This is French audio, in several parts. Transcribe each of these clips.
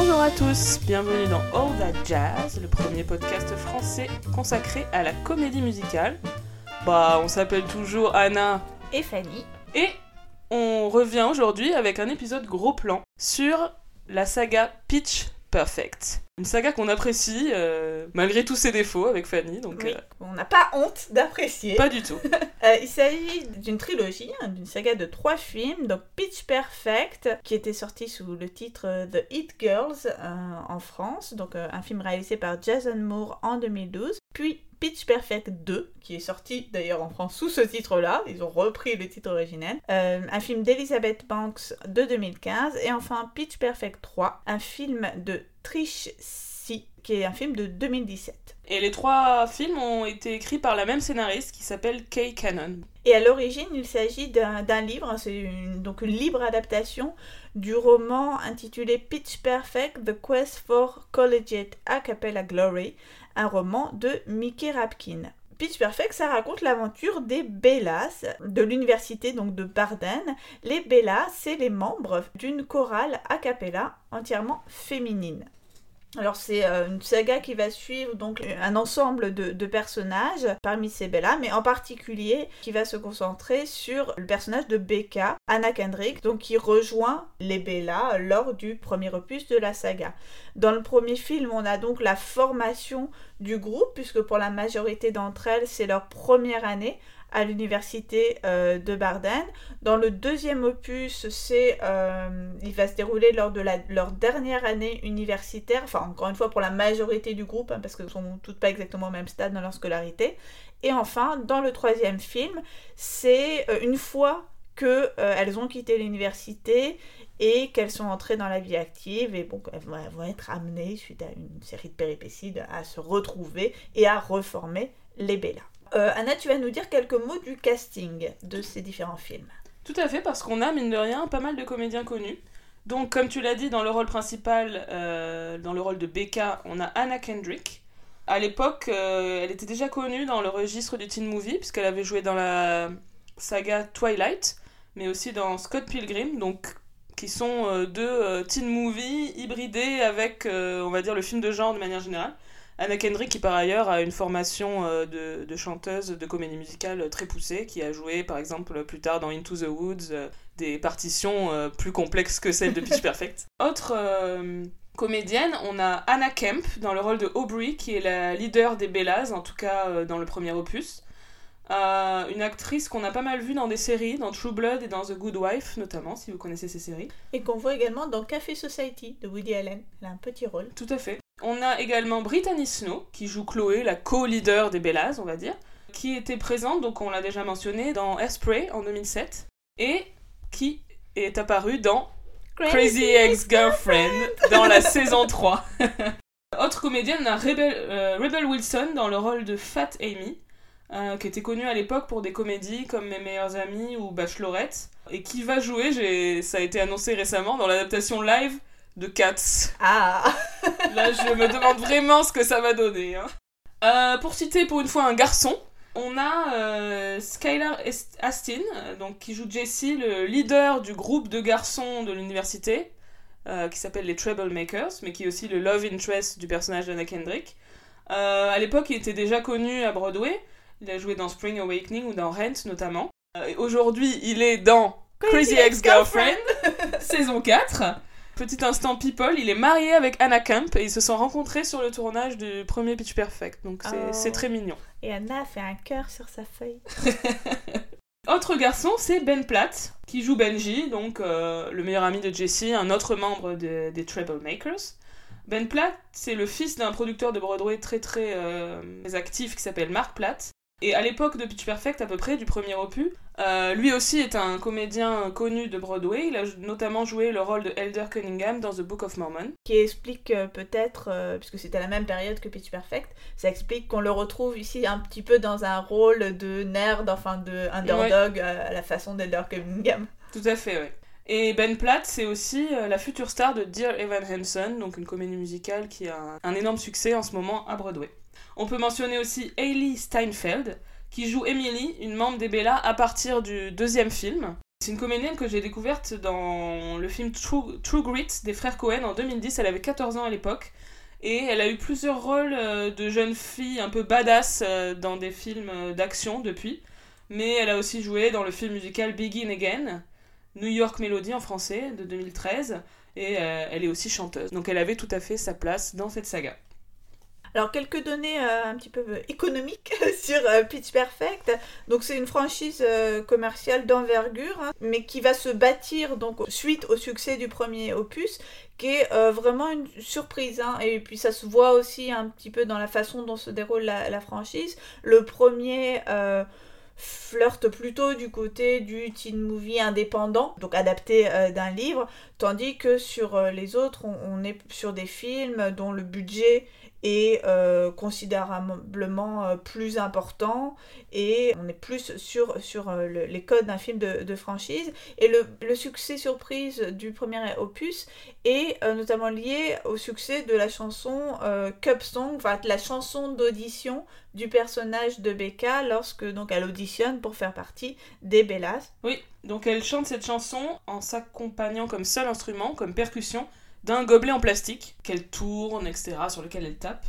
Bonjour à tous, bienvenue dans All That Jazz, le premier podcast français consacré à la comédie musicale. Bah, on s'appelle toujours Anna et Fanny. Et on revient aujourd'hui avec un épisode gros plan sur la saga Pitch Perfect. Une saga qu'on apprécie euh, malgré tous ses défauts avec Fanny. Donc, oui. euh, On n'a pas honte d'apprécier. pas du tout. Euh, il s'agit d'une trilogie, hein, d'une saga de trois films, donc Pitch Perfect, qui était sorti sous le titre The Hit Girls en France, donc un film réalisé par Jason Moore en 2012, puis Pitch Perfect 2, qui est sorti d'ailleurs en France sous ce titre-là, ils ont repris le titre originel, euh, un film d'Elizabeth Banks de 2015, et enfin Pitch Perfect 3, un film de Trish Si, qui est un film de 2017. Et les trois films ont été écrits par la même scénariste qui s'appelle Kay Cannon. Et à l'origine, il s'agit d'un d'un livre, c'est une- donc une libre adaptation du roman intitulé Pitch Perfect, The Quest for Collegiate A Cappella Glory, un roman de Mickey Rapkin. Pitch Perfect, ça raconte l'aventure des Bellas de l'université donc de Barden. Les Bellas, c'est les membres d'une chorale a cappella entièrement féminine. Alors c'est euh, une saga qui va suivre donc un ensemble de, personnages parmi ces Bellas, mais en particulier qui va se concentrer sur le personnage de Becca, Anna Kendrick, donc qui rejoint les Bellas lors du premier opus de la saga. Dans le premier film, on a donc la formation du groupe, puisque pour la majorité d'entre elles, c'est leur première année à l'université euh, de Barden. Dans le deuxième opus, c'est, euh, il va se dérouler lors de leur dernière année universitaire, enfin encore une fois pour la majorité du groupe, hein, parce qu'elles sont toutes pas exactement au même stade dans leur scolarité. Et enfin, dans le troisième film, c'est euh, une fois que euh, elles ont quitté l'université et qu'elles sont entrées dans la vie active et bon, elles vont, être amenées suite à une série de péripéties à se retrouver et à reformer les Bella. Euh, Anna, tu vas nous dire quelques mots du casting de ces différents films. Tout à fait, parce qu'on a, mine de rien, pas mal de comédiens connus. Donc, comme tu l'as dit, dans le rôle principal, euh, dans le rôle de Becca, on a Anna Kendrick. À l'époque, euh, elle était déjà connue dans le registre du teen movie, puisqu'elle avait joué dans la saga Twilight, mais aussi dans Scott Pilgrim, donc qui sont deux teen movies hybridés avec, on va dire, le film de genre de manière générale. Anna Kendrick, qui par ailleurs a une formation euh, de, de chanteuse de comédie musicale euh, très poussée, qui a joué par exemple plus tard dans Into the Woods euh, des partitions euh, plus complexes que celles de Pitch Perfect. Autre euh, comédienne, on a Anna Kemp dans le rôle de Aubrey, qui est la leader des Bellas, en tout cas euh, dans le premier opus. Euh, une actrice qu'on a pas mal vue dans des séries, dans True Blood et dans The Good Wife notamment, si vous connaissez ces séries. Et qu'on voit également dans Café Society de Woody Allen. Elle a un petit rôle. Tout à fait. On a également Brittany Snow, qui joue Chloé, la co-leader des Bellas, on va dire, qui était présente, donc on l'a déjà mentionné, dans Airspray en 2007, et qui est apparue dans Crazy Ex-Girlfriend dans la saison 3. Autre comédienne, on a Rebel, euh, Rebel Wilson dans le rôle de Fat Amy, euh, qui était connue à l'époque pour des comédies comme Mes meilleurs amis ou Bachelorette, et qui va jouer, ça a été annoncé récemment, dans l'adaptation live de Cats. Ah Là, je me demande vraiment ce que ça va donner. hein. Euh, pour citer pour une fois un garçon, on a euh, Skylar Astin, donc, qui joue Jesse, le leader du groupe de garçons de l'université, euh, qui s'appelle les Troublemakers, mais qui est aussi le love interest du personnage d'Anna Kendrick. À l'époque, il était déjà connu à Broadway. Il a joué dans Spring Awakening ou dans Rent notamment. Aujourd'hui, il est dans Crazy Ex-Girlfriend, saison 4. Petit instant people, il est marié avec Anna Kemp et ils se sont rencontrés sur le tournage du premier Pitch Perfect, donc c'est Oh. très mignon. Et Anna a fait un cœur sur sa feuille. Autre garçon, c'est Ben Platt, qui joue Benji, donc euh, le meilleur ami de Jesse, un autre membre de- des Troublemakers. Ben Platt, c'est le fils d'un producteur de Broadway très très euh, actif qui s'appelle Mark Platt. Et à l'époque de Pitch Perfect, à peu près, du premier opus, euh, lui aussi est un comédien connu de Broadway. Il a notamment joué le rôle de Elder Cunningham dans The Book of Mormon. Qui explique euh, peut-être, euh, puisque c'était à la même période que Pitch Perfect, ça explique qu'on le retrouve ici un petit peu dans un rôle de nerd, enfin de underdog à la façon d'Elder Cunningham. Tout à fait, oui. Et Ben Platt, c'est aussi euh, la future star de Dear Evan Hansen, donc une comédie musicale qui a un, énorme succès en ce moment à Broadway. On peut mentionner aussi Hailey Steinfeld, qui joue Emily, une membre des Bella, à partir du deuxième film. C'est une comédienne que j'ai découverte dans le film True, True Grit des frères Cohen en 2010. Elle avait 14 ans à l'époque. Et elle a eu plusieurs rôles euh, de jeune fille un peu badass euh, dans des films d'action depuis. Mais elle a aussi joué dans le film musical Begin Again, New York Melody en français, de 2013. Et elle est aussi chanteuse. Donc elle avait tout à fait sa place dans cette saga. Alors, quelques données euh, un petit peu euh, économiques sur euh, Pitch Perfect. Donc, c'est une franchise commerciale d'envergure, hein, mais qui va se bâtir donc suite au succès du premier opus, qui est vraiment une surprise. Hein. Et puis, ça se voit aussi un petit peu dans la façon dont se déroule la franchise. Le premier flirte plutôt du côté du teen movie indépendant, donc adapté d'un livre, tandis que sur les autres, on, est sur des films dont le budget est euh, considérablement euh, plus important et on est plus sur, sur euh, les codes d'un film de, franchise. Et le, le, succès surprise du premier opus est notamment lié au succès de la chanson Cup Song, enfin la chanson d'audition du personnage de Becca lorsque donc elle auditionne pour faire partie des Bellas. Oui, donc elle chante cette chanson en s'accompagnant comme seul instrument, comme percussion d'un gobelet en plastique qu'elle tourne, etc., sur lequel elle tape.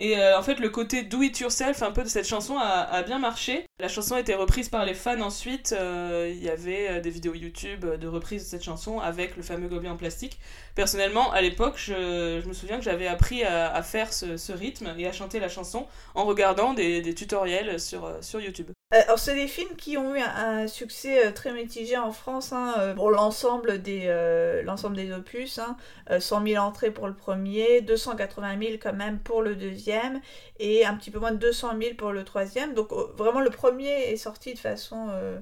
Et euh, en fait, le côté do it yourself un peu de cette chanson a, bien marché. La chanson a été reprise par les fans ensuite. Euh, il y avait euh, des vidéos YouTube de reprise de cette chanson avec le fameux gobelet en plastique. Personnellement, à l'époque, je, me souviens que j'avais appris à, faire ce, rythme et à chanter la chanson en regardant des, tutoriels sur, sur YouTube. Alors, c'est des films qui ont eu un, succès très mitigé en France hein, pour l'ensemble des, l'ensemble des opus. Hein. 100 000 entrées pour le premier, 280 000 quand même pour le deuxième et un petit peu moins de 200 000 pour le troisième. Donc vraiment le premier est sorti de façon euh,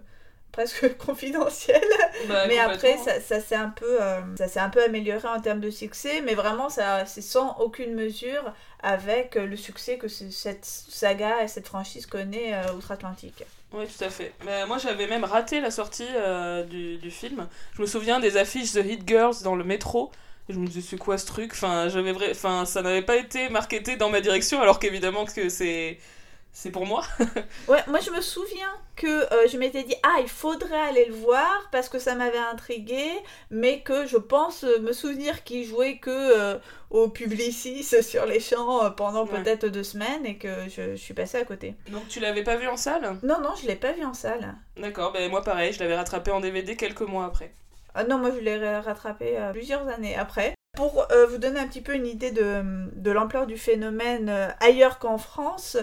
presque confidentielle. Bah, mais après ça, ça s'est un peu euh, ça s'est un peu amélioré en termes de succès, mais vraiment ça c'est sans aucune mesure avec le succès que cette saga et cette franchise connaît euh, outre-Atlantique. Oui, tout à fait. Mais moi, j'avais même raté la sortie du, du, film. Je me souviens des affiches The Hit Girls dans le métro je me disais, c'est quoi ce truc? Enfin, j'avais vrai... enfin, ça n'avait pas été marketé dans ma direction, alors qu'évidemment que c'est c'est pour moi? ouais, moi je me souviens que euh, je m'étais dit ah il faudrait aller le voir parce que ça m'avait intrigué, mais que je pense euh, me souvenir qu'il jouait que euh, au Publicis sur les champs pendant peut-être deux semaines et que je, suis passée à côté. Donc tu l'avais pas vu en salle? Non non je l'ai pas vu en salle. D'accord, ben moi pareil, je l'avais rattrapé en DVD quelques mois après. Ah non, moi je l'ai rattrapé plusieurs années après. Pour euh, vous donner un petit peu une idée de, l'ampleur du phénomène euh, ailleurs qu'en France,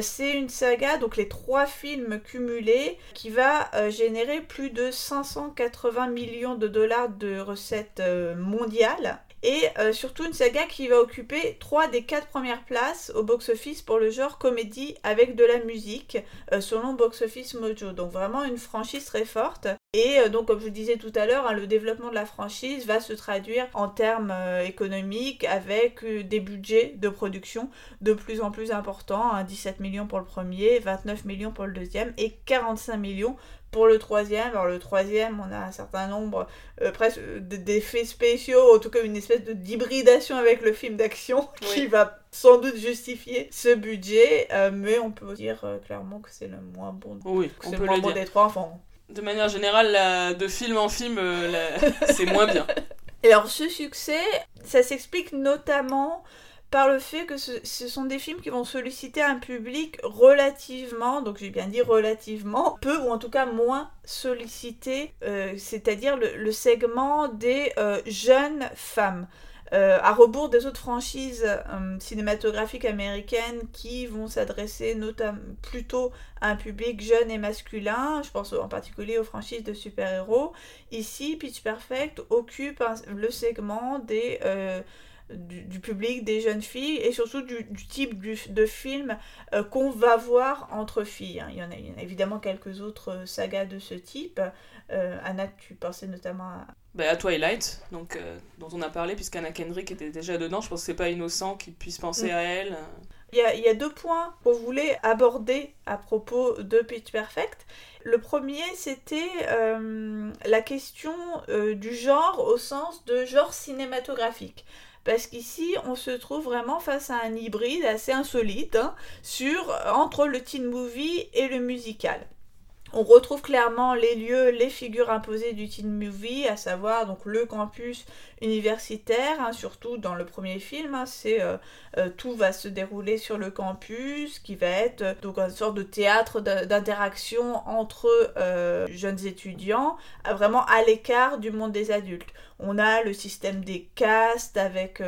c'est une saga, donc les trois films cumulés, qui va générer plus de 580 millions de dollars de recettes mondiales et euh, surtout une saga qui va occuper trois des quatre premières places au box-office pour le genre comédie avec de la musique, euh, selon Box Office Mojo. Donc vraiment une franchise très forte. Et euh, donc comme je vous disais tout à l'heure, hein, le développement de la franchise va se traduire en termes économiques avec des budgets de production de plus en plus importants. 17 hein, millions pour le premier, 29 millions pour le deuxième et 45 millions pour le troisième, alors le troisième, on a un certain nombre euh, presque d'effets spéciaux, en tout cas une espèce d'hybridation avec le film d'action qui va sans doute justifier ce budget, euh, mais on peut dire euh, clairement que c'est le moins bon. Oui, on peut le moins bon des trois enfants. De manière générale, de film en film, c'est moins bien. Et alors ce succès, ça s'explique notamment par le fait que ce, sont des films qui vont solliciter un public relativement, donc j'ai bien dit relativement, peu ou en tout cas moins sollicité, euh, c'est-à-dire le, segment des euh, jeunes femmes. Euh, à rebours des autres franchises cinématographiques américaines qui vont s'adresser notamment plutôt à un public jeune et masculin, je pense en particulier aux franchises de super-héros. Ici, Pitch Perfect occupe le segment des du, public, des jeunes filles et surtout du, type de film euh, qu'on va voir entre filles. Hein. Il, y en a, évidemment quelques autres euh, sagas de ce type. Euh, Anna, tu pensais notamment à... Bah, à Twilight, donc, dont on a parlé, puisqu'Anna Kendrick était déjà dedans. Je pense que c'est pas innocent qu'il puisse penser mm. à elle. Il y, a, il y, a, deux points qu'on voulait aborder à propos de Pitch Perfect. Le premier, c'était la question du genre au sens de genre cinématographique parce qu'ici on se trouve vraiment face à un hybride assez insolite hein, sur, entre le teen movie et le musical. On retrouve clairement les lieux, les figures imposées du teen movie, à savoir donc le campus universitaire, hein, surtout dans le premier film. Hein, c'est euh, euh, tout va se dérouler sur le campus, qui va être euh, donc une sorte de théâtre d'interaction entre jeunes étudiants, vraiment à l'écart du monde des adultes. On a le système des castes avec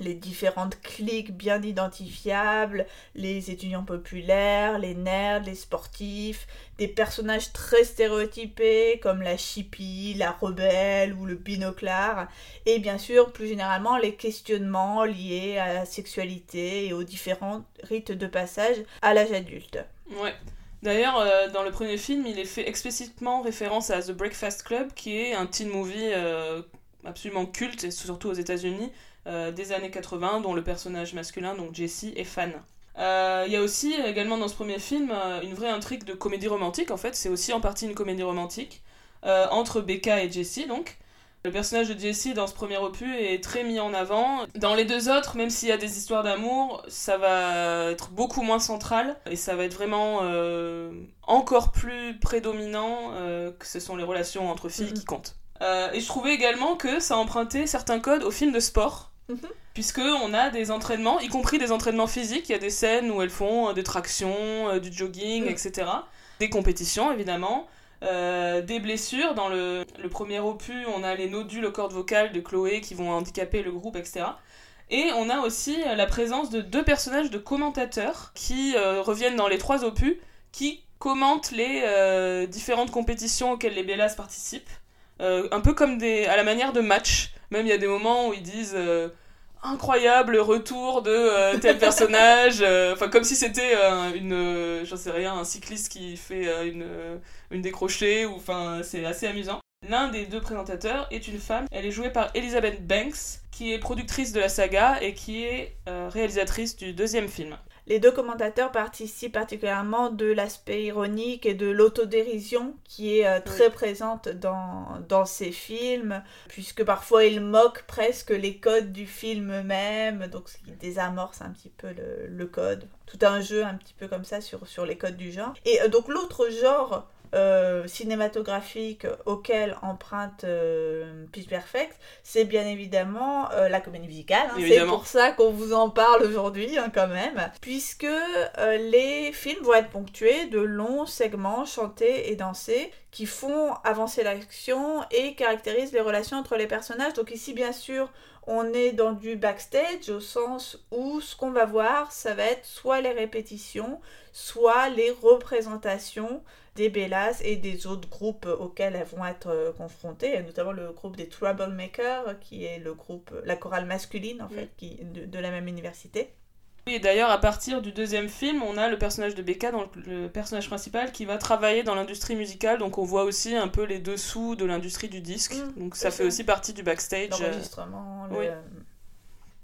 les différentes cliques bien identifiables, les étudiants populaires, les nerds, les sportifs, des personnages très stéréotypés comme la chippie, la rebelle ou le binoclard, et bien sûr plus généralement les questionnements liés à la sexualité et aux différents rites de passage à l'âge adulte. Ouais. D'ailleurs, euh, dans le premier film, il est fait explicitement référence à The Breakfast Club, qui est un teen movie euh, absolument culte, et surtout aux États-Unis, euh, des années 80, dont le personnage masculin, donc Jesse, est fan. Il y a aussi également dans ce premier film une vraie intrigue de comédie romantique, en fait, c'est aussi en partie une comédie romantique, entre Becca et Jesse, donc. Le personnage de Jesse dans ce premier opus est très mis en avant. Dans les deux autres, même s'il y a des histoires d'amour, ça va être beaucoup moins central et ça va être vraiment euh, encore plus prédominant euh, que ce sont les relations entre filles qui comptent. Euh, et je trouvais également que ça empruntait certains codes aux films de sport. Mhm. Puisque on a des entraînements, y compris des entraînements physiques, il y a des scènes où elles font des tractions, du jogging, etc. Des compétitions évidemment, euh, des blessures. Dans le, premier opus, on a les nodules aux cordes vocales de Chloé qui vont handicaper le groupe, etc. Et on a aussi la présence de deux personnages de commentateurs qui euh, reviennent dans les trois opus, qui commentent les euh, différentes compétitions auxquelles les Bellas participent. un peu comme des, à la manière de match. Même il y a des moments où ils disent incroyable retour de euh, tel personnage euh, enfin comme si c'était euh, une j'en sais rien un cycliste qui fait une une décrochée ou enfin c'est assez amusant L'un des deux présentateurs est une femme. Elle est jouée par Elizabeth Banks, qui est productrice de la saga et qui est réalisatrice du deuxième film. Les deux commentateurs participent particulièrement de l'aspect ironique et de l'autodérision qui est euh, très présente dans, dans ces films, puisque parfois ils moquent presque les codes du film même, donc ce qui désamorce un petit peu le, le, code. Tout un jeu un petit peu comme ça sur, sur les codes du genre. Et euh, donc l'autre genre euh, cinématographique auquel emprunte euh, Pitch Perfect, c'est bien évidemment euh, la comédie musicale. Hein. C'est pour ça qu'on vous en parle aujourd'hui, hein, quand même, puisque les films vont être ponctués de longs segments chantés et dansés qui font avancer l'action et caractérisent les relations entre les personnages. Donc ici, bien sûr, on est dans du backstage au sens où ce qu'on va voir, ça va être soit les répétitions, soit les représentations des Bellas et des autres groupes auxquels elles vont être euh, confrontées, notamment le groupe des Troublemakers, qui est le groupe, la chorale masculine en fait, qui, de, la même université. Oui, et d'ailleurs, à partir du deuxième film, on a le personnage de Becca, donc le personnage principal, qui va travailler dans l'industrie musicale. Donc, on voit aussi un peu les dessous de l'industrie du disque. Mmh, donc, ça fait aussi partie du backstage. Euh, L'enregistrement, le...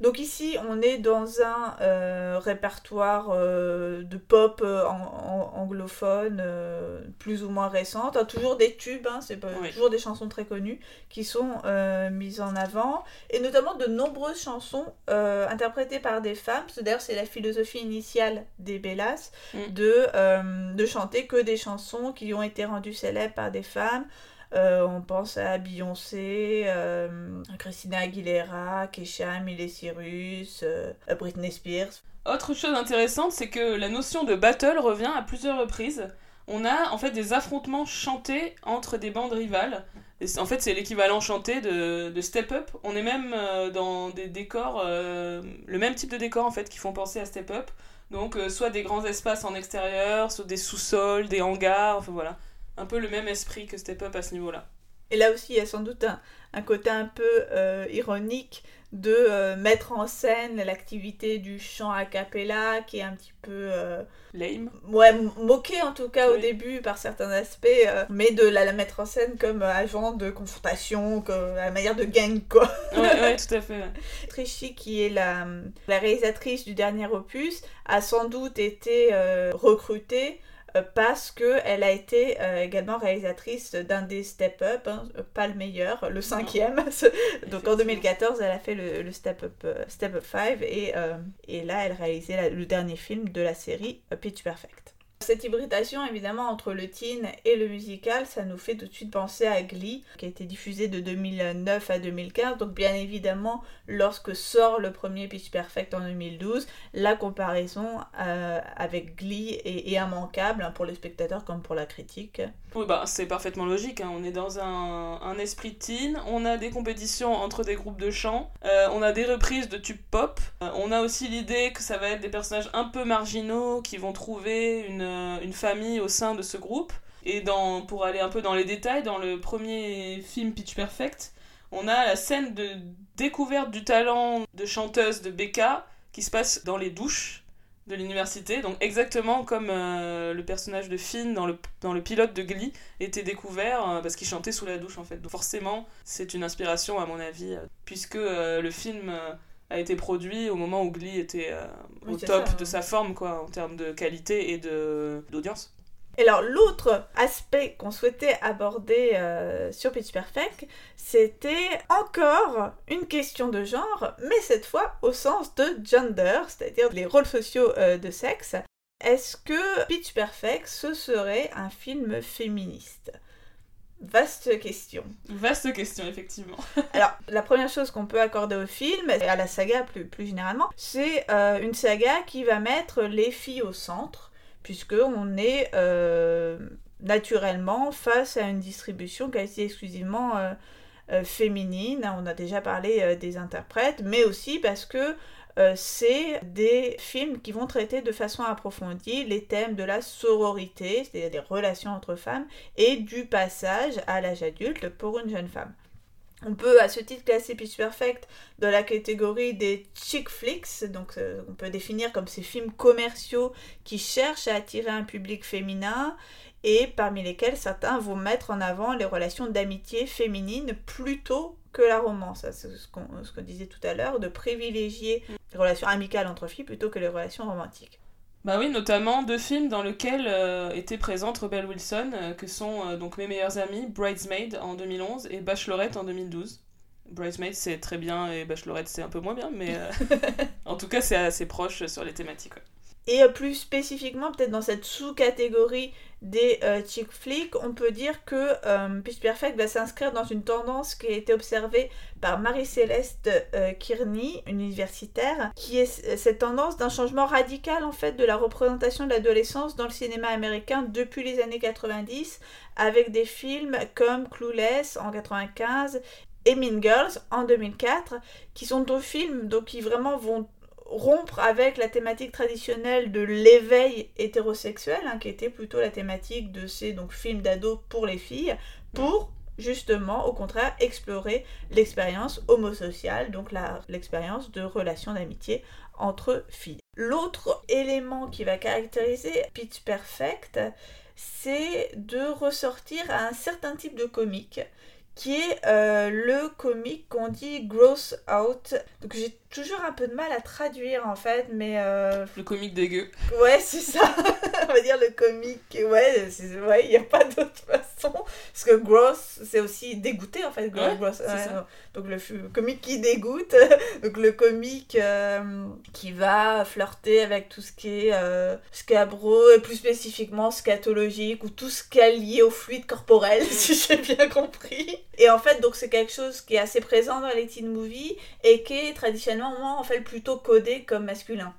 Donc ici, on est dans un euh, répertoire euh, de pop euh, anglophone plus ou moins récente. Hein, toujours des tubes, hein, c'est toujours des chansons très connues qui sont mises en avant. Et notamment de nombreuses chansons interprétées par des femmes. D'ailleurs, c'est la philosophie initiale des Bellas mm. de, de chanter que des chansons qui ont été rendues célèbres par des femmes. Euh, on pense à Beyoncé, euh, Christina Aguilera, Kesha, Miley Cyrus, euh, Britney Spears. Autre chose intéressante, c'est que la notion de battle revient à plusieurs reprises. On a en fait des affrontements chantés entre des bandes rivales. en fait, c'est l'équivalent chanté de, Step Up. On est même dans des décors, le même type de décors en fait qui font penser à Step Up. Donc, soit des grands espaces en extérieur, soit des sous-sols, des hangars, enfin voilà un peu le même esprit que Step Up à ce niveau-là. Et là aussi, il y a sans doute un, côté un peu euh, ironique de euh, mettre en scène l'activité du chant a cappella qui est un petit peu euh, lame. ouais moqué en tout cas au début par certains aspects mais de la, mettre en scène comme agent de confrontation comme la manière de gang quoi. Ouais, ouais tout à fait Trichy qui est la, la réalisatrice du dernier opus a sans doute été recrutée euh, parce qu'elle a été euh, également réalisatrice d'un des Step Up, hein, pas le meilleur, le cinquième. Donc en 2014, elle a fait le, Step Up euh, Step Up 5 et, et là, elle réalisait le dernier film de la série Pitch Perfect. Cette hybridation, évidemment, entre le teen et le musical, ça nous fait tout de suite penser à Glee, qui a été diffusé de 2009 à 2015. Donc, bien évidemment, lorsque sort le premier Pitch Perfect en 2012, la comparaison euh, avec Glee est, immanquable hein, pour les spectateurs comme pour la critique. Oui, bah, c'est parfaitement logique. Hein. On est dans un, un, esprit teen, on a des compétitions entre des groupes de chant, euh, on a des reprises de tubes pop, euh, on a aussi l'idée que ça va être des personnages un peu marginaux qui vont trouver une euh, une famille au sein de ce groupe. Et dans, pour aller un peu dans les détails, dans le premier film Pitch Perfect, on a la scène de découverte du talent de chanteuse de Becca qui se passe dans les douches de l'université, donc exactement comme euh, le personnage de Finn dans le, dans le pilote de Glee était découvert euh, parce qu'il chantait sous la douche en fait. Donc forcément, c'est une inspiration à mon avis, puisque le film a été produit au moment où Glee était euh, au top de sa forme, quoi, en termes de qualité et d'audience. Et alors l'autre aspect qu'on souhaitait aborder euh, sur Pitch Perfect, c'était encore une question de genre, mais cette fois au sens de gender, c'est-à-dire les rôles sociaux euh, de sexe. Est-ce que Pitch Perfect, ce serait un film féministe? Vaste question. Vaste question, effectivement. Alors, la première chose qu'on peut accorder au film, et à la saga plus, plus généralement, c'est euh, une saga qui va mettre les filles au centre, puisqu'on est euh, naturellement face à une distribution quasi exclusivement euh, féminine. On a déjà parlé des interprètes, mais aussi parce que euh, c'est des films qui vont traiter de façon approfondie les thèmes de la sororité, c'est-à-dire des relations entre femmes, et du passage à l'âge adulte pour une jeune femme. On peut à ce titre classer Pitch Perfect dans la catégorie des chick flicks, donc euh, on peut définir comme ces films commerciaux qui cherchent à attirer un public féminin et parmi lesquels certains vont mettre en avant les relations d'amitié féminine plutôt que la romance. C'est ce qu'on disait tout à l'heure, de privilégier les relations amicales entre filles plutôt que les relations romantiques. Bah oui, notamment deux films dans lesquels euh, étaient présentes Rebel Wilson, euh, que sont euh, donc mes meilleurs amis, Bridesmaid en 2011 et Bachelorette en 2012. Bridesmaid c'est très bien et Bachelorette c'est un peu moins bien, mais en tout cas c'est assez proche sur les thématiques. Et plus spécifiquement, peut-être dans cette sous-catégorie des euh, chick flicks, on peut dire que euh, Pitch Perfect va s'inscrire dans une tendance qui a été observée par Marie-Céleste euh, Kearney, universitaire, qui est cette tendance d'un changement radical en fait de la représentation de l'adolescence dans le cinéma américain depuis les années 90, avec des films comme Clueless en 95 et Mean Girls en 2004, qui sont deux films donc, qui vraiment vont rompre avec la thématique traditionnelle de l'éveil hétérosexuel, hein, qui était plutôt la thématique de ces donc, films d'ados pour les filles, pour justement, au contraire, explorer l'expérience homosociale, donc l'expérience de relations d'amitié entre filles. L'autre élément qui va caractériser Pitch Perfect, c'est de ressortir à un certain type de comique qui est euh, le comique qu'on dit gross out. Donc j'ai toujours un peu de mal à traduire en fait, mais... Euh, le comique dégueu. Ouais, c'est ça. On va dire le comique... Ouais, il n'y a pas d'autre façon. Parce que gross, c'est aussi dégoûté en fait. Gross, Donc le comique qui dégoûte. Donc le comique euh, qui va flirter avec tout ce qui est scabro, et plus spécifiquement scatologique, ou tout ce qui est lié au fluide corporel, si j'ai bien compris. Et en fait, donc c'est quelque chose qui est assez présent dans les teen movies et qui est traditionnellement en fait plutôt codé comme masculin.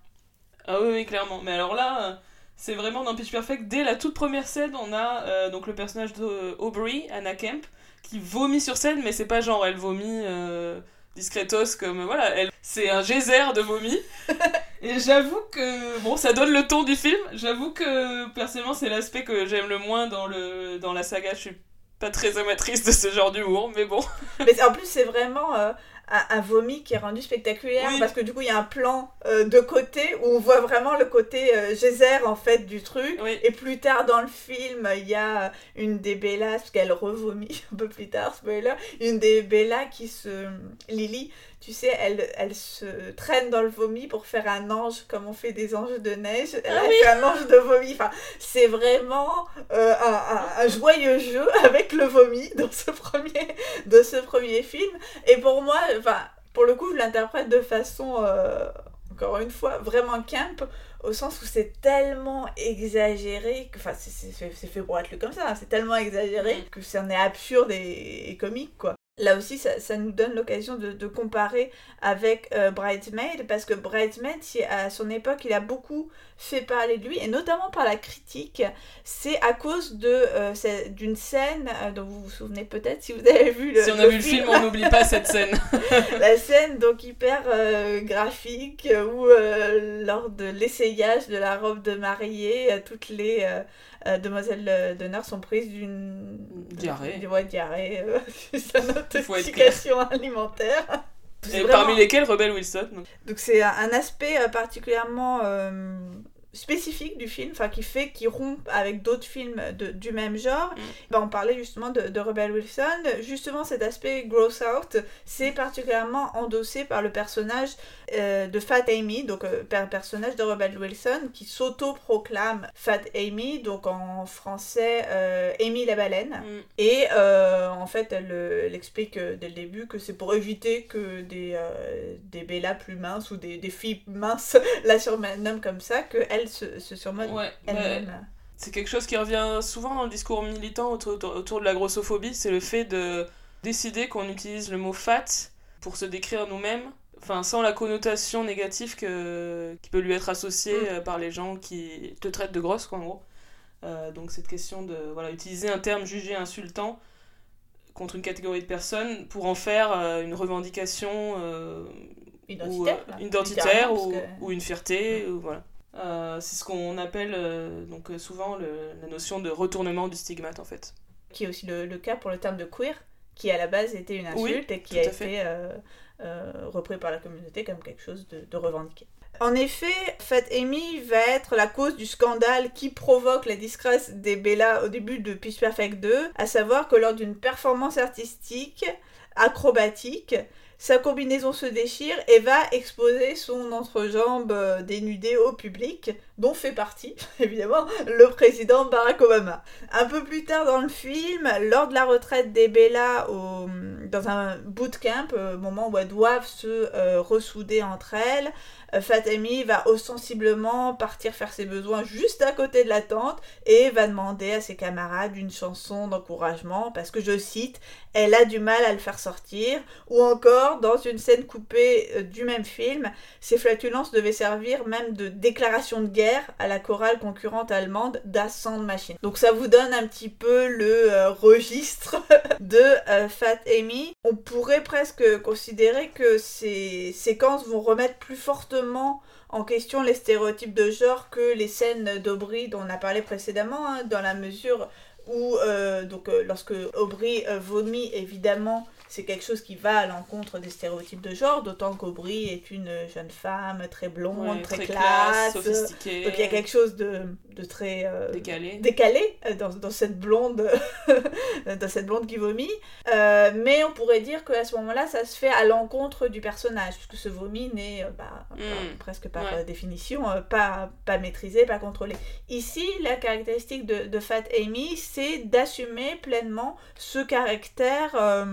Ah oui, oui clairement. Mais alors là, euh, c'est vraiment dans Pitch Perfect. Dès la toute première scène, on a euh, donc le personnage d'Aubrey, Anna Kemp, qui vomit sur scène, mais c'est pas genre elle vomit euh, discretos comme voilà, elle c'est un geyser de vomi. et j'avoue que bon, ça donne le ton du film. J'avoue que personnellement, c'est l'aspect que j'aime le moins dans le dans la saga. Je suis pas très amatrice de ce genre d'humour, mais bon. mais en plus, c'est vraiment euh, un, vomi qui est rendu spectaculaire parce que du coup, il y a un plan euh, de côté où on voit vraiment le côté euh, geyser en fait du truc. Et plus tard dans le film, il y a une des Bellas, parce qu'elle revomit un peu plus tard, spoiler, une des Bellas qui se. Lily tu sais, elle, elle se traîne dans le vomi pour faire un ange, comme on fait des anges de neige. Elle ah fait un ange de vomi. Enfin, c'est vraiment euh, un, un, joyeux jeu avec le vomi dans ce premier, de ce premier film. Et pour moi, enfin, pour le coup, je l'interprète de façon... Euh, encore une fois, vraiment camp, au sens où c'est tellement exagéré, que, enfin c'est fait pour être lu comme ça, hein, c'est tellement exagéré que ça en est absurde et, et comique quoi. Là aussi, ça, ça nous donne l'occasion de, de comparer avec euh, Bridesmaid, parce que Bridesmaid, si à son époque, il a beaucoup fait parler de lui, et notamment par la critique, c'est à cause de euh, d'une scène euh, dont vous vous souvenez peut-être si vous avez vu le, si on a vu le film, on n'oublie pas cette scène. la scène donc hyper euh, graphique où lors de l'essayage de la robe de mariée, toutes les euh, euh, demoiselles d'honneur sont prises d'une Diarrhée. ouais, diarrhée, euh, c'est une intoxication alimentaire. Et vraiment- parmi lesquels Rebel Wilson. donc. c'est un, aspect euh, particulièrement euh, spécifique du film, enfin qui fait qu'il rompt avec d'autres films de- du même genre. Mm. Ben, on parlait justement de, de Rebel Wilson. Justement, cet aspect gross out, c'est particulièrement endossé par le personnage euh, de Fat Amy, donc euh, per- personnage de Rebel Wilson qui s'auto-proclame Fat Amy, donc en français euh, Amy la baleine. Mm. Et euh, en fait, elle, elle explique dès le début que c'est pour éviter que des, des Bella plus minces ou des, des filles minces la surnomment comme ça, qu'elle se, se surnomme Ouais, bah, c'est quelque chose qui revient souvent dans le discours militant autour, autour- autour de la grossophobie, c'est le fait de décider qu'on utilise le mot fat pour se décrire nous-mêmes, enfin sans la connotation négative que, qui peut lui être associée Mm. euh, par les gens qui te traitent de grosse, quoi, en gros. Euh, donc cette question de voilà, utiliser un terme jugé insultant contre une catégorie de personnes pour en faire euh, une revendication euh, ou, Identitaire. identitaire ou, que- ou une fierté ou voilà Euh, c'est ce qu'on appelle euh, donc euh, souvent le- la notion de retournement du stigmate en fait Qui est aussi le, le cas pour le terme de queer, qui à la base était une Oui, insulte et qui a été euh, repris par la communauté comme quelque chose de, de revendiqué. En effet, Fat Amy va être la cause du scandale qui provoque la disgrâce des Bella au début de Pitch Perfect 2, à savoir que lors d'une performance artistique acrobatique, sa combinaison se déchire et va exposer son entrejambe euh, dénudée au public, dont fait partie, évidemment, le président Barack Obama. Un peu plus tard dans le film, lors de la retraite des Bella dans un bootcamp, euh, moment où elles doivent se euh, ressouder entre elles, Fatemi va ostensiblement partir faire ses besoins juste à côté de la tente et va demander à ses camarades une chanson d'encouragement parce que, je cite, elle a du mal à le faire sortir, ou encore dans une scène coupée euh, du même film, ces flatulences devaient servir même de déclaration de guerre à la chorale concurrente allemande Das Machine. Donc ça vous donne un petit peu le euh, registre de euh, Fat Amy. On pourrait presque considérer que ces séquences vont remettre plus fortement en question les stéréotypes de genre que les scènes d'Aubry dont on a parlé précédemment, hein, dans la mesure où euh, donc euh, lorsque Aubry euh, vomit évidemment c'est quelque chose qui va à l'encontre des stéréotypes de genre, d'autant qu'Aubry est une jeune femme très blonde, Ouais, très, classe, classe. sophistiquée donc il y a quelque chose de, de très euh, décalé décalé euh, dans, dans cette blonde dans cette blonde qui vomit Euh, mais on pourrait dire qu'à ce moment-là ça se fait à l'encontre du personnage puisque ce vomi n'est bah, Mm. pas- presque par Ouais. définition pas, pas maîtrisé pas contrôlé ici la caractéristique de, de Fat Amy c'est d'assumer pleinement ce caractère euh,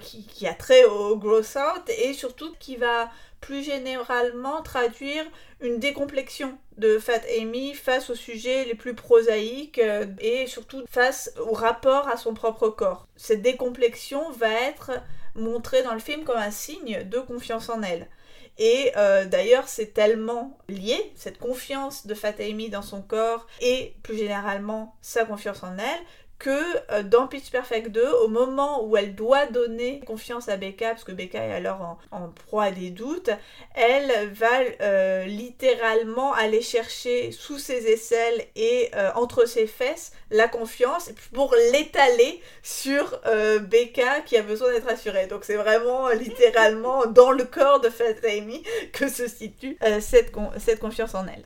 qui, a trait au gross out et surtout qui va plus généralement traduire une décomplexion de Fat Amy face aux sujets les plus prosaïques euh, et surtout face au rapport à son propre corps. Cette décomplexion va être montrée dans le film comme un signe de confiance en elle. Et euh, d'ailleurs, c'est tellement lié, cette confiance de Fat Amy dans son corps et plus généralement sa confiance en elle, que euh, dans Pitch Perfect 2, au moment où elle doit donner confiance à Becca, parce que Becca est alors en, proie à des doutes, elle va euh, littéralement aller chercher sous ses aisselles et euh, entre ses fesses la confiance pour l'étaler sur euh, Becca qui a besoin d'être assurée. Donc c'est vraiment euh, littéralement dans le corps de Fat Amy que se situe euh, cette confiance en elle.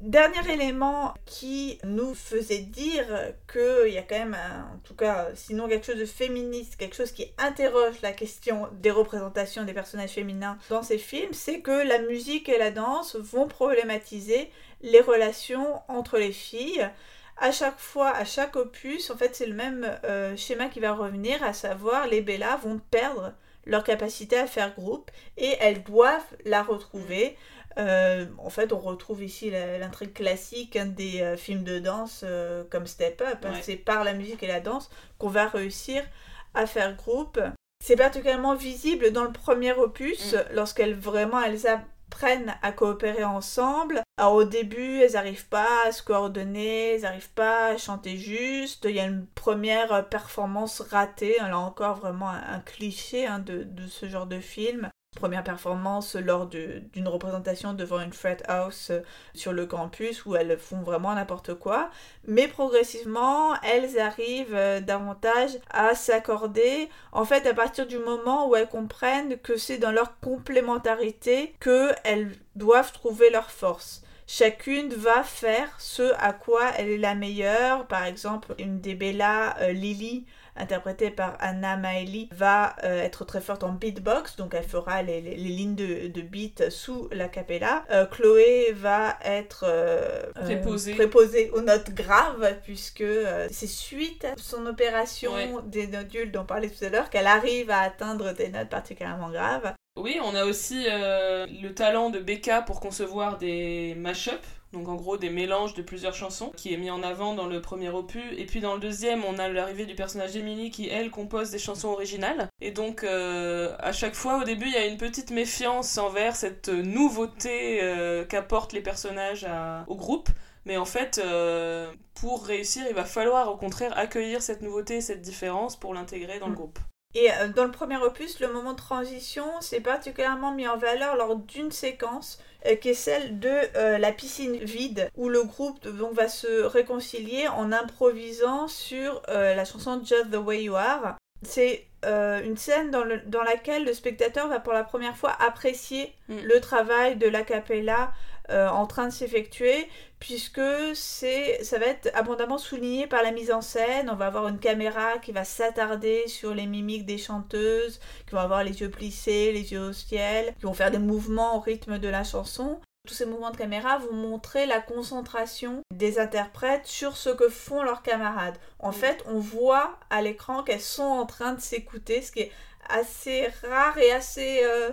Dernier élément qui nous faisait dire qu'il y a quand même, en tout cas, sinon quelque chose de féministe, quelque chose qui interroge la question des représentations des personnages féminins dans ces films, c'est que la musique et la danse vont problématiser les relations entre les filles. À chaque fois, à chaque opus, en fait, c'est le même euh, schéma qui va revenir, à savoir les Bellas vont perdre leur capacité à faire groupe et elles doivent la retrouver en fait, on retrouve ici l'intrigue classique des films de danse comme Step Up. C'est par la musique et la danse qu'on va réussir à faire groupe. C'est particulièrement visible dans le premier opus, mm. lorsqu'elles vraiment elles apprennent à coopérer ensemble. Alors au début, elles n'arrivent pas à se coordonner, elles n'arrivent pas à chanter juste. Il y a une première performance ratée, là encore vraiment un, cliché hein, de, de, ce genre de film première performance lors d'une représentation devant une fret house euh, sur le campus où elles font vraiment n'importe quoi. Mais progressivement, elles arrivent euh, davantage à s'accorder. En fait, à partir du moment où elles comprennent que c'est dans leur complémentarité qu'elles doivent trouver leur force chacune va faire ce à quoi elle est la meilleure. Par exemple, une des Bella, euh, Lily, interprétée par Anna Maeli, va euh, être très forte en beatbox, donc elle fera les, lignes de, de, beat sous la capella. Euh, Chloé va être préposée. aux notes graves, puisque c'est suite à son opération des nodules dont on parlait tout à l'heure qu'elle arrive à atteindre des notes particulièrement graves. Oui, on a aussi euh, le talent de Becca pour concevoir des mash donc en gros des mélanges de plusieurs chansons, qui est mis en avant dans le premier opus. Et puis dans le deuxième, on a l'arrivée du personnage d'Emily qui, elle, compose des chansons originales. Et donc euh, à chaque fois, au début, il y a une petite méfiance envers cette nouveauté euh, qu'apportent les personnages au groupe. Mais en fait, pour réussir, il va falloir au contraire accueillir cette nouveauté, cette différence pour l'intégrer dans le groupe. Et euh, dans le premier opus, le moment de transition, c'est particulièrement mis en valeur lors d'une séquence euh, qui est celle de euh, la piscine vide, où le groupe va se réconcilier en improvisant sur la chanson Just the Way You Are. C'est une scène dans, dans, laquelle le spectateur va pour la première fois apprécier mm. le travail de la capella en train de s'effectuer, puisque c'est ça va être abondamment souligné par la mise en scène. On va avoir une caméra qui va s'attarder sur les mimiques des chanteuses, qui vont avoir les yeux plissés, les yeux au ciel, qui vont faire des mouvements au rythme de la chanson. Tous ces mouvements de caméra vont montrer la concentration des interprètes sur ce que font leurs camarades. En fait, on voit à l'écran qu'elles sont en train de s'écouter, ce qui est assez rare et assez euh,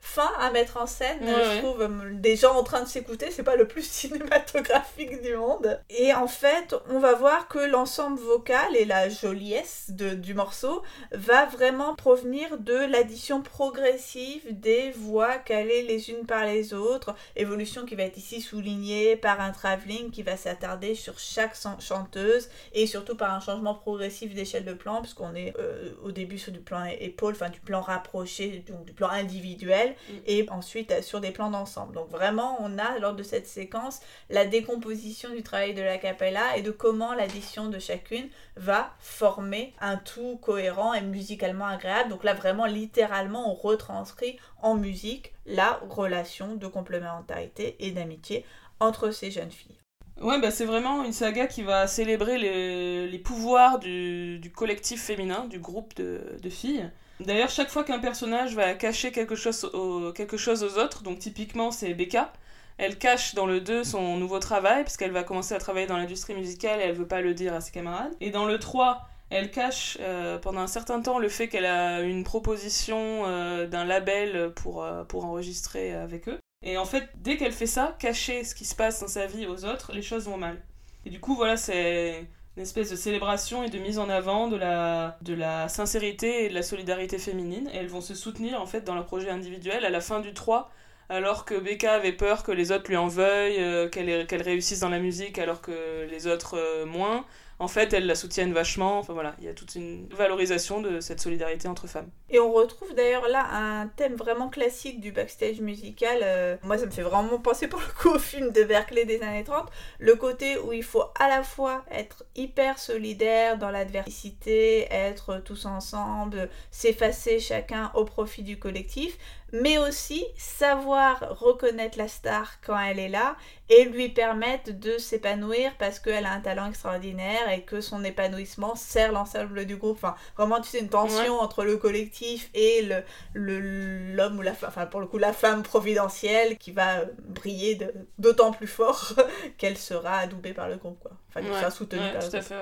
fin à mettre en scène. je trouve euh, des gens en train de s'écouter, c'est pas le plus cinématographique du monde. Et en fait, on va voir que l'ensemble vocal et la joliesse de, du morceau va vraiment provenir de l'addition progressive des voix calées les unes par les autres. Évolution qui va être ici soulignée par un travelling qui va s'attarder sur chaque chanteuse et surtout par un changement progressif d'échelle de plan, puisqu'on est euh, au début sur du plan épaule, enfin du plan rapproché, donc du plan individuel Mm. et ensuite euh, sur des plans d'ensemble. Donc vraiment, on a lors de cette séquence la décomposition du travail de la capella et de comment l'addition de chacune va former un tout cohérent et musicalement agréable. Donc là, vraiment, littéralement, on retranscrit en musique la relation de complémentarité et d'amitié entre ces jeunes filles. Ouais, bah c'est vraiment une saga qui va célébrer les, pouvoirs du, collectif féminin, du groupe de filles. D'ailleurs, chaque fois qu'un personnage va cacher quelque chose, aux, autres, donc typiquement c'est Becca, elle cache dans le 2 son nouveau travail, puisqu'elle va commencer à travailler dans l'industrie musicale et elle veut pas le dire à ses camarades. Et dans le 3, elle cache euh, pendant un certain temps le fait qu'elle a une proposition euh, d'un label pour, euh, pour enregistrer avec eux. Et en fait, dès qu'elle fait ça, cacher ce qui se passe dans sa vie aux autres, les choses vont mal. Et du coup, voilà, c'est une espèce de célébration et de mise en avant de la, de la sincérité et de la solidarité féminine. Et elles vont se soutenir en fait dans leur projet individuel à la fin du 3, alors que Becca avait peur que les autres lui en veuillent, euh, qu'elle réussisse dans la musique alors que les autres euh, moins en fait, elles la soutiennent vachement. Enfin voilà, il y a toute une valorisation de cette solidarité entre femmes. Et on retrouve d'ailleurs là un thème vraiment classique du backstage musical. Euh, moi, ça me fait vraiment penser pour le coup au film de Berkeley des années 30. Le côté où il faut à la fois être hyper solidaire dans l'adversité, être tous ensemble, s'effacer chacun au profit du collectif, mais aussi savoir reconnaître la star quand elle est là et lui permettre de s'épanouir parce qu'elle a un talent extraordinaire et que son épanouissement sert l'ensemble du groupe. Enfin, vraiment, tu sais, une tension entre le collectif et le, l'homme ou la femme, enfin, pour le coup, la femme providentielle qui va briller d'autant plus fort qu'elle sera adoubée par le groupe, quoi. Enfin, qu'elle sera soutenue par le À fait,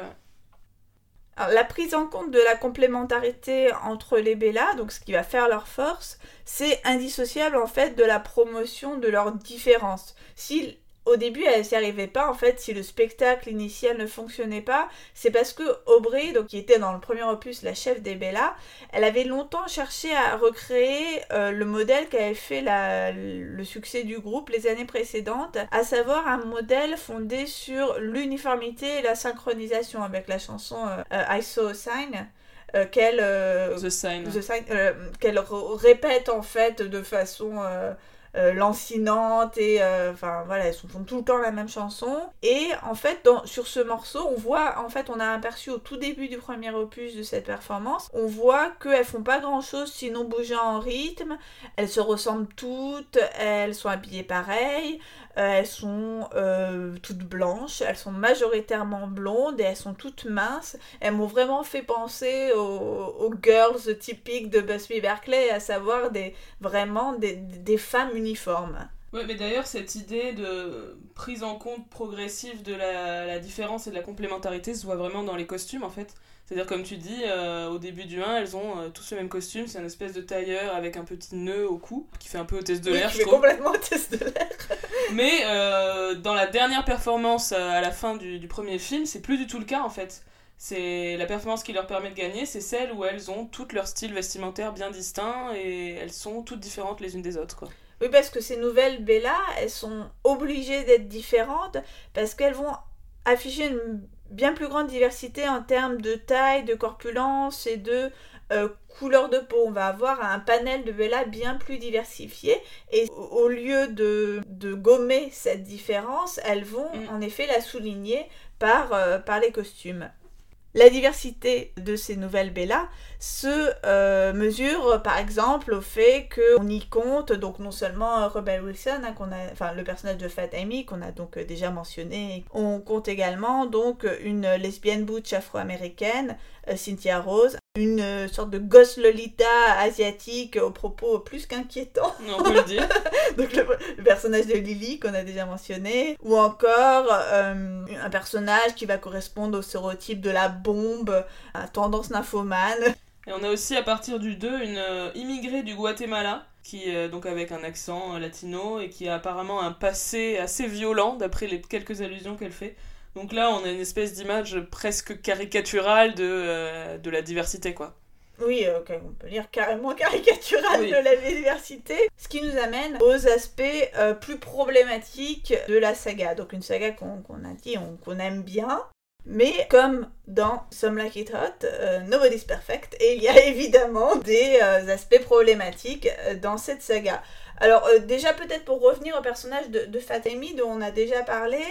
Alors, la prise en compte de la complémentarité entre les Bella, donc ce qui va faire leur force, c'est indissociable en fait de la promotion de leurs différences. Au début, elle s'y arrivait pas. En fait, si le spectacle initial ne fonctionnait pas, c'est parce que Aubrey, donc qui était dans le premier opus la chef des Bella, elle avait longtemps cherché à recréer euh, le modèle qui avait fait la, le succès du groupe les années précédentes, à savoir un modèle fondé sur l'uniformité et la synchronisation avec la chanson euh, I Saw a Sign. Euh, qu'elle The Sign, qu'elle répète en fait de façon euh, lancinante et euh, enfin voilà elles font tout le temps la même chanson. Et en fait sur ce morceau on voit en fait on a aperçu au tout début du premier opus de cette performance on voit qu'elles font pas grand chose sinon bouger en rythme elles se ressemblent toutes elles sont habillées pareil elles sont toutes blanches elles sont majoritairement blondes et elles sont toutes minces elles m'ont vraiment fait penser aux, girls typiques de Busby Berkeley à savoir des vraiment des, des femmes uniforme. Oui, mais d'ailleurs, cette idée de prise en compte progressive de la, différence et de la complémentarité se voit vraiment dans les costumes, en fait. C'est-à-dire, comme tu dis, euh, au début du 1, elles ont euh, tous le même costume, c'est une espèce de tailleur avec un petit nœud au cou, qui fait un peu hôtesse de l'air, je trouve. complètement hôtesse de l'air. Mais euh, dans la dernière performance, à la fin du, premier film, c'est plus du tout le cas, en fait c'est la performance qui leur permet de gagner, c'est celle où elles ont tout leur style vestimentaire bien distinct et elles sont toutes différentes les unes des autres. Quoi. Oui, parce que ces nouvelles Bella, elles sont obligées d'être différentes parce qu'elles vont afficher une bien plus grande diversité en termes de taille, de corpulence et de euh, couleur de peau. On va avoir un panel de Bella bien plus diversifié et au lieu de, de gommer cette différence, elles vont mm. en effet la souligner par, euh, par les costumes. La diversité de ces nouvelles Bella se euh, mesure par exemple au fait qu'on y compte donc non seulement Rebel Wilson, hein, qu'on a, enfin le personnage de Fat Amy qu'on a donc euh, déjà mentionné, on compte également donc une lesbienne butch afro-américaine, euh, Cynthia Rose, une euh, sorte de gosse Lolita asiatique aux propos plus qu'inquiétants. On peut le dire. Donc le, personnage de Lily qu'on a déjà mentionné, ou encore euh, un personnage qui va correspondre au stéréotype de la bombe, à tendance nymphomane. Et on a aussi à partir du 2 une immigrée du Guatemala qui donc avec un accent latino et qui a apparemment un passé assez violent d'après les quelques allusions qu'elle fait. Donc là, on a une espèce d'image presque caricaturale de, euh, de la diversité, quoi. Oui, ok, on peut dire carrément caricatural de la diversité. Ce qui nous amène aux aspects euh, plus problématiques de la saga. Donc une saga qu'on a dit, qu'on aime bien. Mais comme dans Some Like It Hot, euh, Nobody's Perfect, et il y a évidemment des aspects problématiques dans cette saga. Alors déjà peut-être pour revenir au personnage de, de Fatemi dont on a déjà parlé,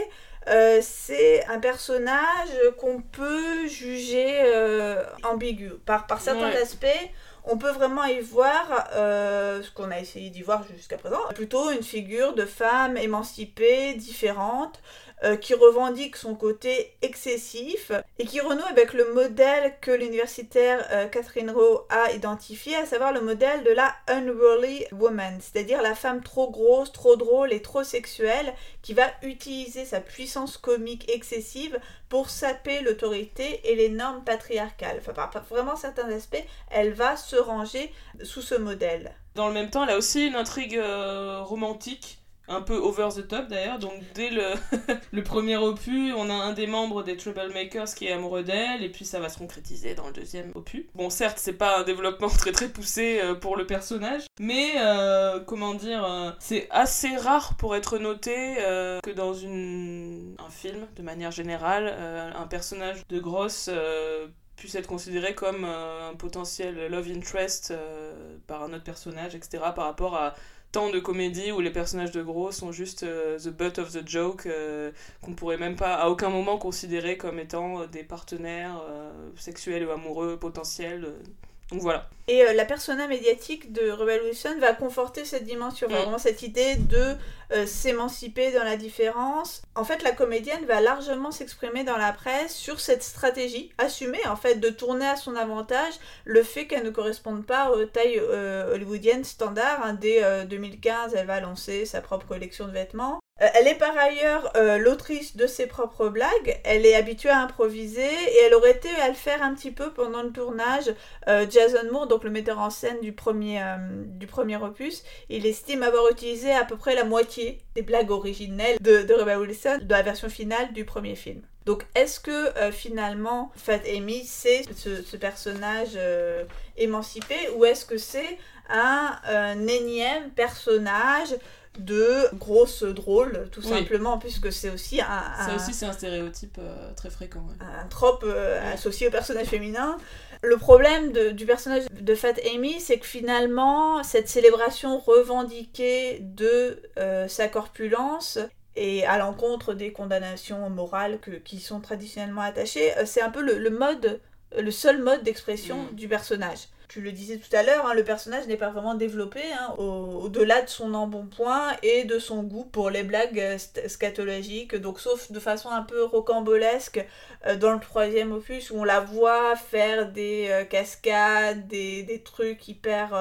euh, c'est un personnage qu'on peut juger euh, ambigu. Par, par certains aspects, on peut vraiment y voir euh, ce qu'on a essayé d'y voir jusqu'à présent, plutôt une figure de femme émancipée, différente, euh, qui revendique son côté excessif et qui renoue avec le modèle que l'universitaire euh, Catherine Rowe a identifié, à savoir le modèle de la unruly woman, c'est-à-dire la femme trop grosse, trop drôle et trop sexuelle qui va utiliser sa puissance comique excessive pour saper l'autorité et les normes patriarcales. Enfin, par, vraiment certains aspects, elle va se ranger sous ce modèle. Dans le même temps, elle a aussi une intrigue euh, romantique un peu over the top d'ailleurs. Donc dès le, le premier opus, on a un des membres des Troublemakers qui est amoureux d'elle, et puis ça va se concrétiser dans le deuxième opus. Bon, certes, c'est pas un développement très très poussé euh, pour le personnage, mais euh, comment dire, euh, c'est assez rare pour être noté que dans une, un film, de manière générale, un personnage de grosse puisse être considéré comme un potentiel love interest par un autre personnage, etc. par rapport à de comédies où les personnages de gros sont juste euh, the butt of the joke, euh, qu'on pourrait même pas à aucun moment considérer comme étant euh, des partenaires sexuels ou amoureux potentiels. Donc voilà. Et euh, la persona médiatique de Rebel Wilson va conforter cette dimension, mm. vraiment cette idée de euh, s'émanciper dans la différence. En fait, la comédienne va largement s'exprimer dans la presse sur cette stratégie, assumée en fait, de tourner à son avantage le fait qu'elle ne corresponde pas aux tailles euh, hollywoodiennes standards. Hein. Dès 2015, elle va lancer sa propre collection de vêtements. Euh, Elle est par ailleurs euh, l'autrice de ses propres blagues, elle est habituée à improviser et elle aurait été à le faire un petit peu pendant le tournage. Euh, Jason Moore, donc le metteur en scène du premier, du premier opus, il estime avoir utilisé à peu près la moitié des blagues originelles de, de Wilson de la version finale du premier film. Donc est-ce que finalement Fat Amy c'est ce, personnage émancipé ou est-ce que c'est un, un énième personnage de grosse drôle tout Oui. simplement puisque c'est aussi un, Ça aussi, c'est un stéréotype euh, très fréquent. ouais. un trope euh, Ouais. associé au personnage féminin. Le problème de- du personnage de Fat Amy, c'est que finalement, cette célébration revendiquée de euh, sa corpulence et à l'encontre des condamnations morales que- qui sont traditionnellement attachées, c'est un peu le, le mode, le seul mode d'expression Mm. du personnage. Tu le disais tout à l'heure, hein, le personnage n'est pas vraiment développé, hein, au- au-delà de son embonpoint et de son goût pour les blagues euh, scatologiques, donc sauf de façon un peu rocambolesque euh, dans le troisième opus où on la voit faire des euh, cascades, des, trucs hyper...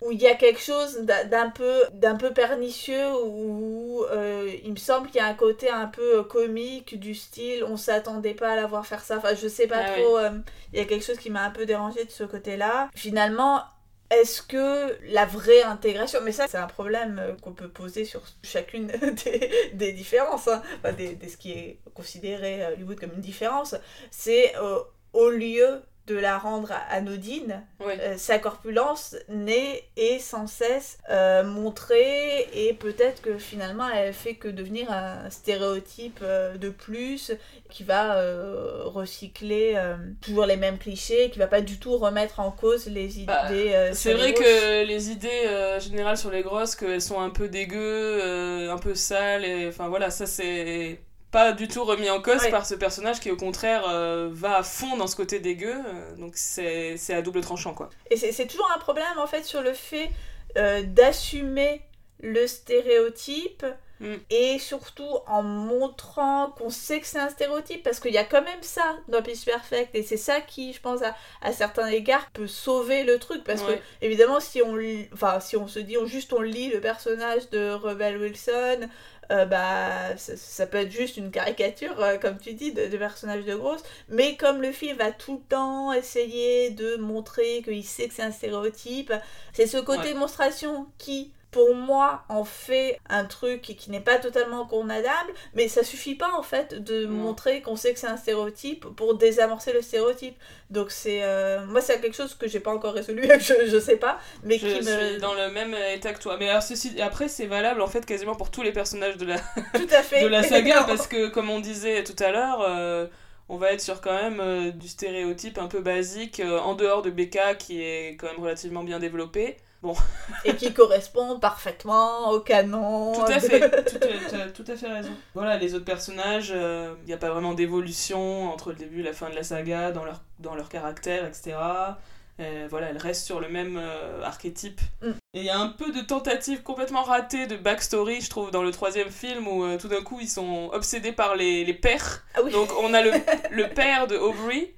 où il y a quelque chose d'un peu, d'un peu pernicieux, où euh, il me semble qu'il y a un côté un peu euh, comique du style on s'attendait pas à la voir faire ça. Enfin, je sais pas Ah trop, euh, il y a quelque chose qui m'a un peu dérangé de ce côté-là. Finalement, est-ce que la vraie intégration, mais ça c'est un problème qu'on peut poser sur chacune des, des différences, hein, enfin, des, des- ce qui est considéré à Hollywood comme une différence, c'est euh, au lieu de la rendre anodine, euh, sa corpulence n'est et sans cesse euh, montrée et peut-être que finalement elle fait que devenir un stéréotype euh, de plus qui va recycler toujours les mêmes clichés, qui va pas du tout remettre en cause les idées. Bah, euh, C'est vrai grosses. que les idées générales sur les grosses, qu'elles sont un peu dégueu, un peu sales, et enfin voilà, ça c'est pas du tout remis en cause Ouais. par ce personnage qui au contraire euh, va à fond dans ce côté dégueu, euh, donc c'est c'est à double tranchant quoi. Et c'est c'est toujours un problème en fait sur le fait euh, d'assumer le stéréotype Mm. et surtout en montrant qu'on sait que c'est un stéréotype parce qu'il y a quand même ça dans Pitch Perfect et c'est ça qui je pense à, à certains égards peut sauver le truc parce Ouais. que évidemment si on enfin si on se dit on, juste on lit le personnage de Rebel Wilson euh, bah ça, ça peut être juste une caricature euh, comme tu dis de, de personnage de grosse mais comme le film va tout le temps essayer de montrer qu'il sait que c'est un stéréotype, c'est ce côté Ouais. démonstration qui, pour moi, en fait un truc qui n'est pas totalement condamnable, mais ça suffit pas en fait de Non. montrer qu'on sait que c'est un stéréotype pour désamorcer le stéréotype. Donc c'est... euh, moi c'est quelque chose que j'ai pas encore résolu, je, je sais pas, mais Je qui me... suis dans le même état que toi. Mais alors, ceci, après, c'est valable en fait quasiment pour tous les personnages de la, Tout à fait. de la saga parce que comme on disait tout à l'heure euh, on va être sur quand même euh, du stéréotype un peu basique euh, en dehors de Becca qui est quand même relativement bien développé Et qui correspond parfaitement au canon. tout à de- fait tout, tu as tout à fait raison voilà les autres personnages il n'y a pas vraiment d'évolution entre le début et la fin de la saga dans leur, dans leur caractère etc Euh, voilà, elle reste sur le même euh, archétype. Mm. Et il y a un peu de tentatives complètement ratées de backstory, je trouve, dans le troisième film, où euh, tout d'un coup ils sont obsédés par les, les pères. Ah oui. Donc on a le, le père de Aubrey,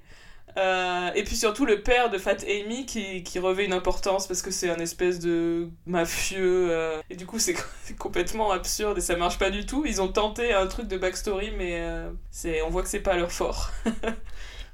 euh, et puis surtout le père de Fat Amy qui, qui revêt une importance parce que c'est un espèce de mafieux. euh, et du coup c'est complètement absurde et ça marche pas du tout. Ils ont tenté un truc de backstory, mais euh, on voit que c'est pas leur fort.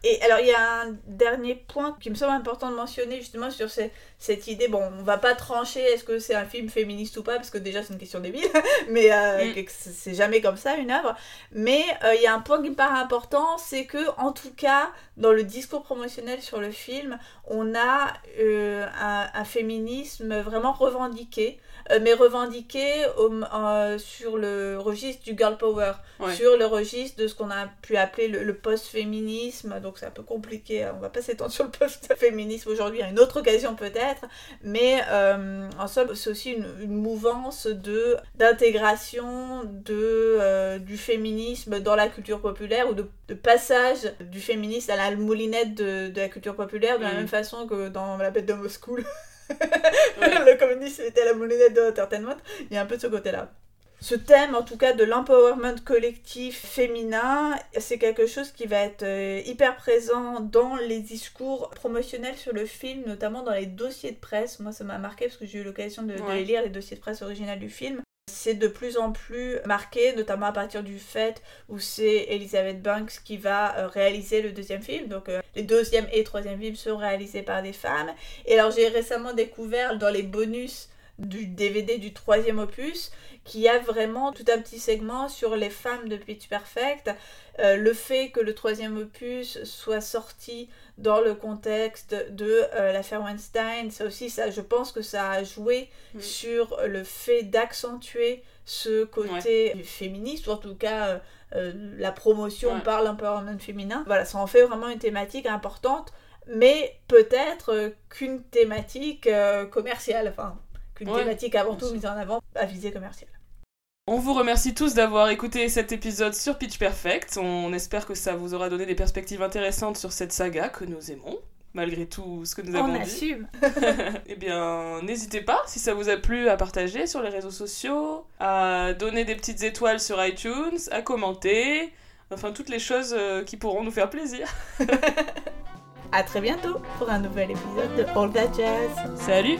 Et alors, il y a un dernier point qui me semble important de mentionner justement sur ces- cette idée. Bon, on va pas trancher est-ce que c'est un film féministe ou pas, parce que déjà c'est une question débile, mais euh, Mm. c'est jamais comme ça une œuvre. Mais euh, il y a un point qui me paraît important, c'est que en tout cas, dans le discours promotionnel sur le film, on a euh, un, un féminisme vraiment revendiqué. mais revendiqué au- sur le registre du girl power, Ouais. sur le registre de ce qu'on a pu appeler le, le post-féminisme. Donc c'est un peu compliqué, hein. on va pas s'étendre sur le post-féminisme aujourd'hui, à une autre occasion peut-être. Mais euh, en somme, c'est aussi une, une mouvance de d'intégration de euh, du féminisme dans la culture populaire ou de, de passage du féminisme à la moulinette de, de la culture populaire, de la Mm. même façon que dans La bête de Moscou. Ouais. le communisme était la moulinette de l'entertainment. Il y a un peu de ce côté-là. Ce thème, en tout cas, de l'empowerment collectif féminin, c'est quelque chose qui va être euh, hyper présent dans les discours promotionnels sur le film, notamment dans les dossiers de presse. Moi, ça m'a marqué parce que j'ai eu l'occasion de, les lire, les dossiers de presse originales du film. c'est de plus en plus marqué, notamment à partir du fait où c'est Elizabeth Banks qui va euh, réaliser le deuxième film. Donc euh, les deuxième et troisième films sont réalisés par des femmes. Et alors j'ai récemment découvert dans les bonus du DVD du troisième opus qu'il y a vraiment tout un petit segment sur les femmes de Pitch Perfect. Euh, le fait que le troisième opus soit sorti dans le contexte de euh, l'affaire Weinstein, ça aussi, ça, je pense que ça a joué Mm. sur le fait d'accentuer ce côté féministe, ou en tout cas euh, la promotion Ouais. par l'empowerment féminin. Voilà, ça en fait vraiment une thématique importante, mais peut-être qu'une thématique commerciale, enfin, qu'une Ouais, thématique avant tout mise en avant à visée commerciale. On vous remercie tous d'avoir écouté cet épisode sur Pitch Perfect. On espère que ça vous aura donné des perspectives intéressantes sur cette saga que nous aimons, malgré tout ce que nous avons On dit. assume. Eh bien, n'hésitez pas, si ça vous a plu, à partager sur les réseaux sociaux, à donner des petites étoiles sur iTunes, à commenter, enfin toutes les choses euh, qui pourront nous faire plaisir. À très bientôt pour un nouvel épisode de All That Jazz. Salut